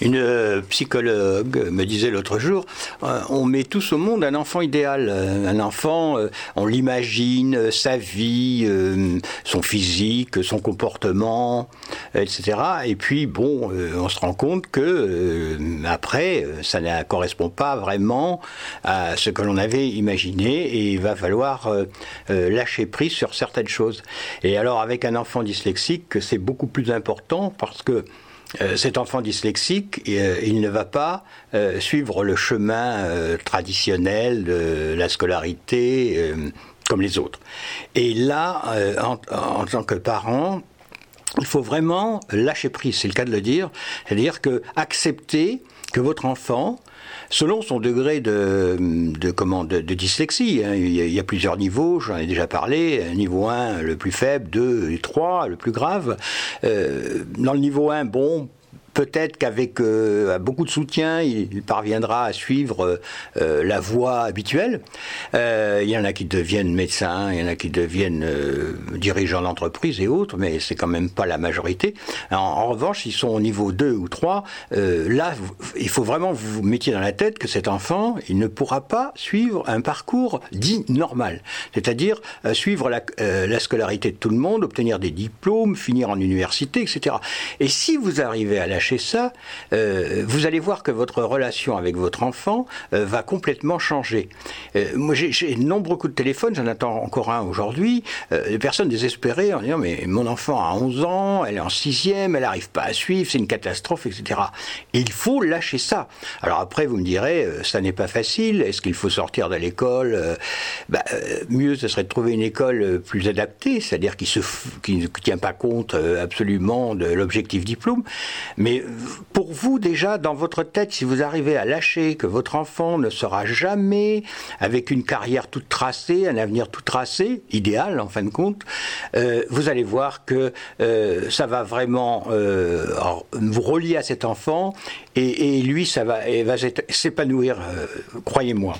Une euh, psychologue me disait l'autre jour, euh, on met tous au monde un enfant idéal. Euh, un enfant, on l'imagine, sa vie, son physique, son comportement, etc. Et puis, bon, on se rend compte que, après, ça ne correspond pas vraiment à ce que l'on avait imaginé et il va falloir lâcher prise sur certaines choses. Et alors, avec un enfant dyslexique, c'est beaucoup plus important parce que euh, cet enfant dyslexique, euh, il ne va pas euh, suivre le chemin traditionnel de la scolarité comme les autres. Et là, en, tant que parent, il faut vraiment lâcher prise, c'est le cas de le dire, c'est-à-dire que accepter que votre enfant selon son degré de, de, de, dyslexie. Hein. Il, y a, plusieurs niveaux, j'en ai déjà parlé. Niveau 1, le plus faible, 2 et 3, le plus grave. Euh, dans le niveau 1, bon, Peut-être qu'avec euh, beaucoup de soutien, il parviendra à suivre euh, la voie habituelle. Euh, il y en a qui deviennent médecins, il y en a qui deviennent dirigeants d'entreprise et autres, mais c'est quand même pas la majorité. En, revanche, ils sont au niveau 2 ou 3. là, il faut vraiment vous mettiez dans la tête que cet enfant, il ne pourra pas suivre un parcours dit normal, c'est-à-dire suivre la, la scolarité de tout le monde, obtenir des diplômes, finir en université, etc. Et si vous arrivez à la ça, euh, vous allez voir que votre relation avec votre enfant euh, va complètement changer. Euh, moi, j'ai de nombreux coups de téléphone, j'en attends encore un aujourd'hui, des personnes désespérées en disant mais mon enfant a 11 ans, elle est en sixième, elle n'arrive pas à suivre, c'est une catastrophe, etc. Et il faut lâcher ça. Alors après, vous me direz, ça n'est pas facile, est-ce qu'il faut sortir de l'école bah, Mieux, ce serait de trouver une école plus adaptée, c'est-à-dire qui ne tient pas compte absolument de l'objectif diplôme. Mais mais pour vous, déjà, dans votre tête, si vous arrivez à lâcher que votre enfant ne sera jamais avec une carrière toute tracée, un avenir tout tracé, idéal en fin de compte, euh, vous allez voir que euh, ça va vraiment euh, vous relier à cet enfant et, lui, ça va, va s'épanouir, croyez-moi.